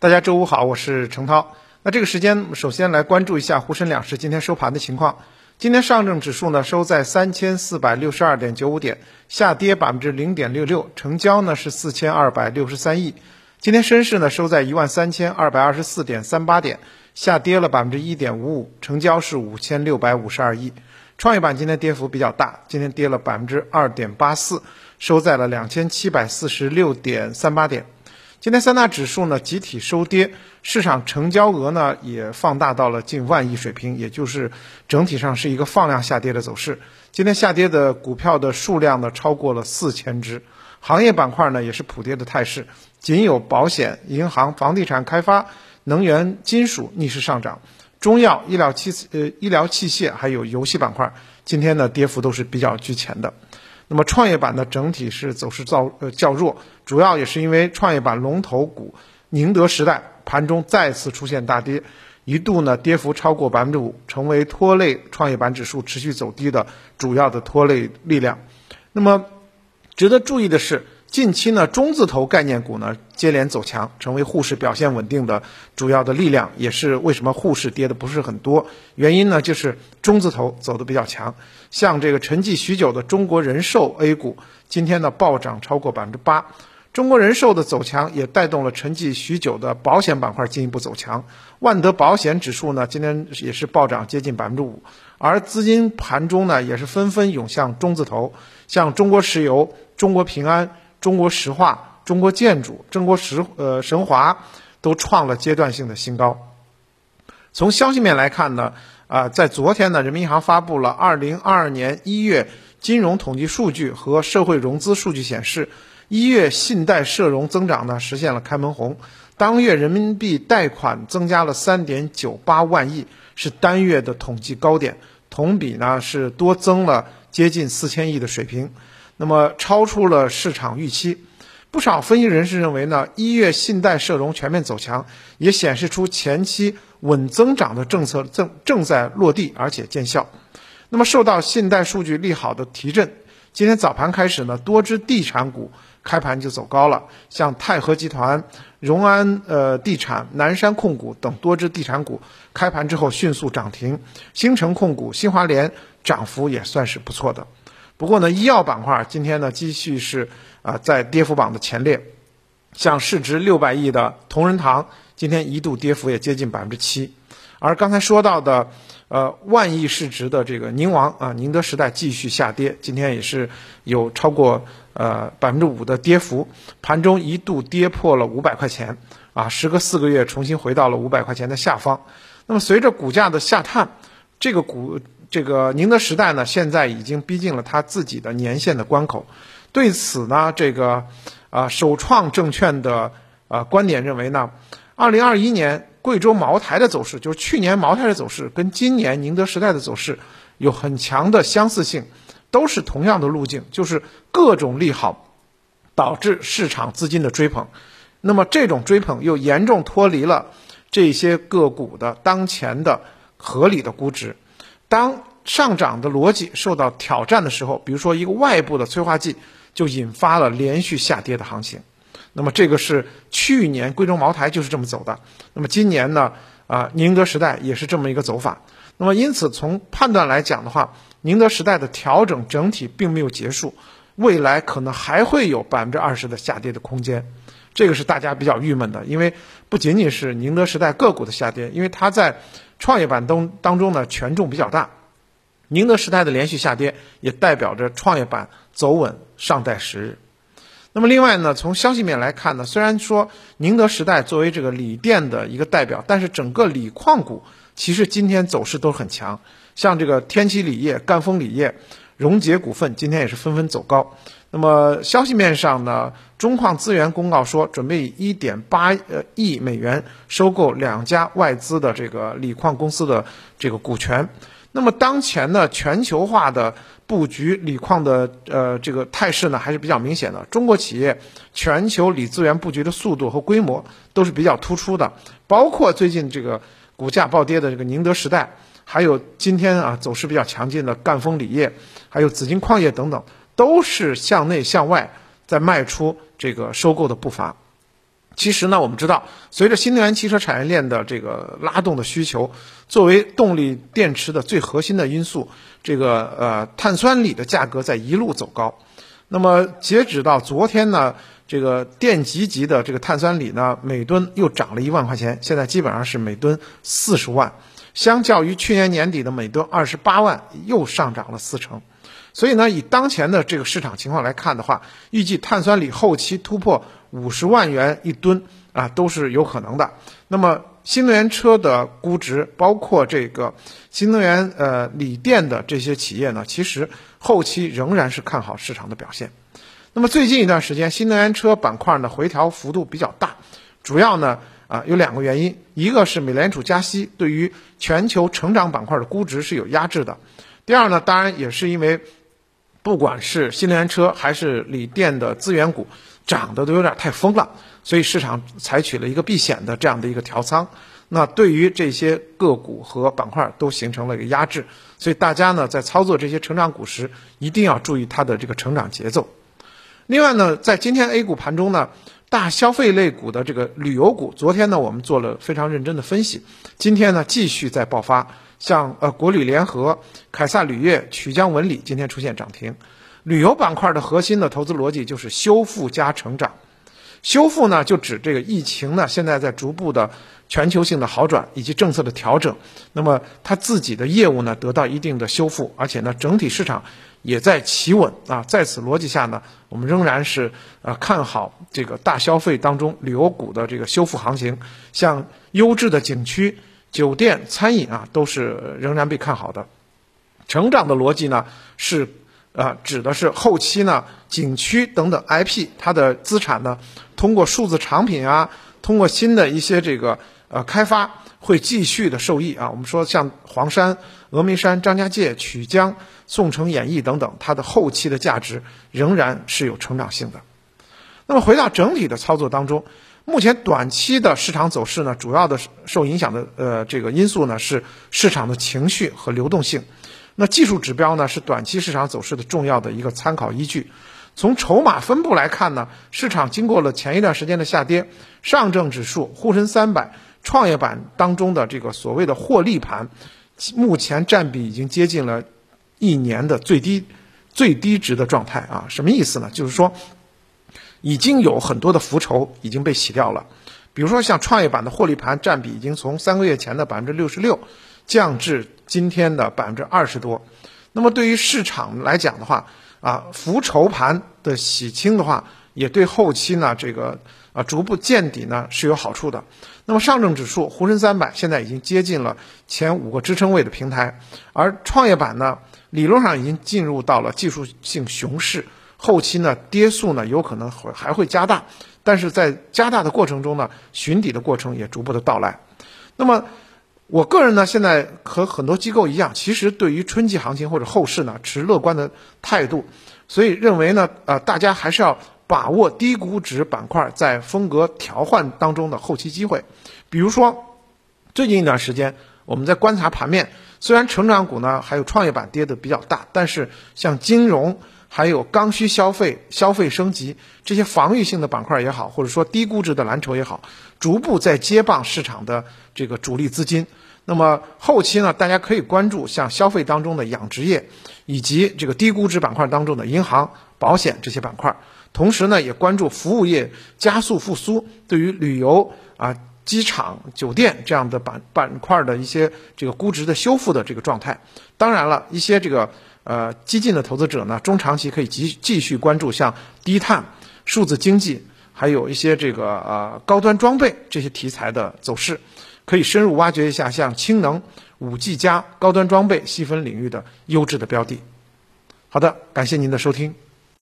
大家周五好，我是程涛。那这个时间，首先来关注一下沪深两市今天收盘的情况。今天上证指数呢收在三千四百六十二点九五点，下跌百分之零点六六，成交呢是四千二百六十三亿。今天深市呢收在一万三千二百二十四点三八点，下跌了百分之一点五五，成交是五千六百五十二亿。创业板今天跌幅比较大，今天跌了百分之二点八四，收在了两千七百四十六点三八点。今天三大指数呢集体收跌，市场成交额呢也放大到了近万亿水平，也就是整体上是一个放量下跌的走势。今天下跌的股票的数量呢超过了四千只，行业板块呢也是普跌的态势，仅有保险、银行、房地产开发、能源、金属逆势上涨，中药、医疗器呃医疗器械还有游戏板块今天呢跌幅都是比较居前的。那么创业板呢，整体是走势较呃较弱，主要也是因为创业板龙头股宁德时代盘中再次出现大跌，一度呢跌幅超过百分之五，成为拖累创业板指数持续走低的主要的拖累力量。那么值得注意的是。近期呢，中字头概念股呢接连走强，成为沪市表现稳定的主要的力量，也是为什么沪市跌的不是很多。原因呢，就是中字头走的比较强，像这个沉寂许久的中国人寿 A 股，今天呢暴涨超过百分之八。中国人寿的走强也带动了沉寂许久的保险板块进一步走强。万德保险指数呢今天也是暴涨接近百分之五，而资金盘中呢也是纷纷涌向中字头，像中国石油、中国平安。中国石化、中国建筑、中国石呃神华都创了阶段性的新高。从消息面来看呢，啊，在昨天呢，人民银行发布了二零二二年一月金融统计数据和社会融资数据，显示一月信贷社融增长呢实现了开门红，当月人民币贷款增加了三点九八万亿，是单月的统计高点，同比呢是多增了接近四千亿的水平。那么超出了市场预期，不少分析人士认为呢，一月信贷社融全面走强，也显示出前期稳增长的政策正正在落地，而且见效。那么受到信贷数据利好的提振，今天早盘开始呢，多只地产股开盘就走高了，像泰禾集团、荣安呃地产、南山控股等多只地产股开盘之后迅速涨停，新城控股、新华联涨幅也算是不错的。不过呢，医药板块今天呢继续是啊在跌幅榜的前列，像市值六百亿的同仁堂，今天一度跌幅也接近百分之七，而刚才说到的呃万亿市值的这个宁王啊宁德时代继续下跌，今天也是有超过呃百分之五的跌幅，盘中一度跌破了五百块钱啊，时隔四个月重新回到了五百块钱的下方。那么随着股价的下探，这个股。这个宁德时代呢，现在已经逼近了它自己的年限的关口。对此呢，这个啊首创证券的啊观点认为呢，二零二一年贵州茅台的走势，就是去年茅台的走势，跟今年宁德时代的走势有很强的相似性，都是同样的路径，就是各种利好导致市场资金的追捧。那么这种追捧又严重脱离了这些个股的当前的合理的估值。当上涨的逻辑受到挑战的时候，比如说一个外部的催化剂，就引发了连续下跌的行情。那么这个是去年贵州茅台就是这么走的。那么今年呢，啊，宁德时代也是这么一个走法。那么因此从判断来讲的话，宁德时代的调整整体并没有结束，未来可能还会有百分之二十的下跌的空间。这个是大家比较郁闷的，因为不仅仅是宁德时代个股的下跌，因为它在创业板当当中呢权重比较大。宁德时代的连续下跌，也代表着创业板走稳尚待时日。那么另外呢，从消息面来看呢，虽然说宁德时代作为这个锂电的一个代表，但是整个锂矿股其实今天走势都很强，像这个天齐锂业、赣锋锂业、融捷股份今天也是纷纷走高。那么消息面上呢，中矿资源公告说，准备以一点八呃亿美元收购两家外资的这个锂矿公司的这个股权。那么当前呢，全球化的布局锂矿的呃这个态势呢，还是比较明显的。中国企业全球锂资源布局的速度和规模都是比较突出的，包括最近这个股价暴跌的这个宁德时代，还有今天啊走势比较强劲的赣锋锂业，还有紫金矿业等等。都是向内向外在迈出这个收购的步伐。其实呢，我们知道，随着新能源汽车产业链的这个拉动的需求，作为动力电池的最核心的因素，这个呃碳酸锂的价格在一路走高。那么截止到昨天呢，这个电极级的这个碳酸锂呢，每吨又涨了一万块钱，现在基本上是每吨四十万，相较于去年年底的每吨二十八万，又上涨了四成。所以呢，以当前的这个市场情况来看的话，预计碳酸锂后期突破五十万元一吨啊，都是有可能的。那么新能源车的估值，包括这个新能源呃锂电的这些企业呢，其实后期仍然是看好市场的表现。那么最近一段时间，新能源车板块呢回调幅度比较大，主要呢啊有两个原因，一个是美联储加息对于全球成长板块的估值是有压制的，第二呢当然也是因为。不管是新能源车还是锂电的资源股，涨得都有点太疯了，所以市场采取了一个避险的这样的一个调仓，那对于这些个股和板块都形成了一个压制，所以大家呢在操作这些成长股时，一定要注意它的这个成长节奏。另外呢，在今天 A 股盘中呢，大消费类股的这个旅游股，昨天呢我们做了非常认真的分析，今天呢继续在爆发。像呃国旅联合、凯撒旅业、曲江文旅今天出现涨停。旅游板块的核心的投资逻辑就是修复加成长。修复呢，就指这个疫情呢现在在逐步的全球性的好转以及政策的调整，那么它自己的业务呢得到一定的修复，而且呢整体市场也在企稳啊。在此逻辑下呢，我们仍然是呃看好这个大消费当中旅游股的这个修复行情，像优质的景区。酒店、餐饮啊，都是仍然被看好的。成长的逻辑呢，是啊，指的是后期呢，景区等等 IP 它的资产呢，通过数字产品啊，通过新的一些这个呃开发，会继续的受益啊。我们说像黄山、峨眉山、张家界、曲江、宋城演艺等等，它的后期的价值仍然是有成长性的。那么回到整体的操作当中。目前短期的市场走势呢，主要的受影响的呃这个因素呢是市场的情绪和流动性。那技术指标呢是短期市场走势的重要的一个参考依据。从筹码分布来看呢，市场经过了前一段时间的下跌，上证指数、沪深三百、创业板当中的这个所谓的获利盘，目前占比已经接近了一年的最低最低值的状态啊。什么意思呢？就是说。已经有很多的浮筹已经被洗掉了，比如说像创业板的获利盘占比已经从三个月前的百分之六十六降至今天的百分之二十多。那么对于市场来讲的话，啊浮筹盘的洗清的话，也对后期呢这个啊逐步见底呢是有好处的。那么上证指数、沪深三百现在已经接近了前五个支撑位的平台，而创业板呢理论上已经进入到了技术性熊市。后期呢，跌速呢有可能会还会加大，但是在加大的过程中呢，寻底的过程也逐步的到来。那么，我个人呢，现在和很多机构一样，其实对于春季行情或者后市呢，持乐观的态度，所以认为呢，呃，大家还是要把握低估值板块在风格调换当中的后期机会。比如说，最近一段时间我们在观察盘面，虽然成长股呢还有创业板跌的比较大，但是像金融。还有刚需消费、消费升级这些防御性的板块也好，或者说低估值的蓝筹也好，逐步在接棒市场的这个主力资金。那么后期呢，大家可以关注像消费当中的养殖业，以及这个低估值板块当中的银行、保险这些板块。同时呢，也关注服务业加速复苏，对于旅游啊、机场、酒店这样的板板块的一些这个估值的修复的这个状态。当然了，一些这个。呃，激进的投资者呢，中长期可以继继续关注像低碳、数字经济，还有一些这个呃高端装备这些题材的走势，可以深入挖掘一下像氢能、五 G 加高端装备细分领域的优质的标的。好的，感谢您的收听。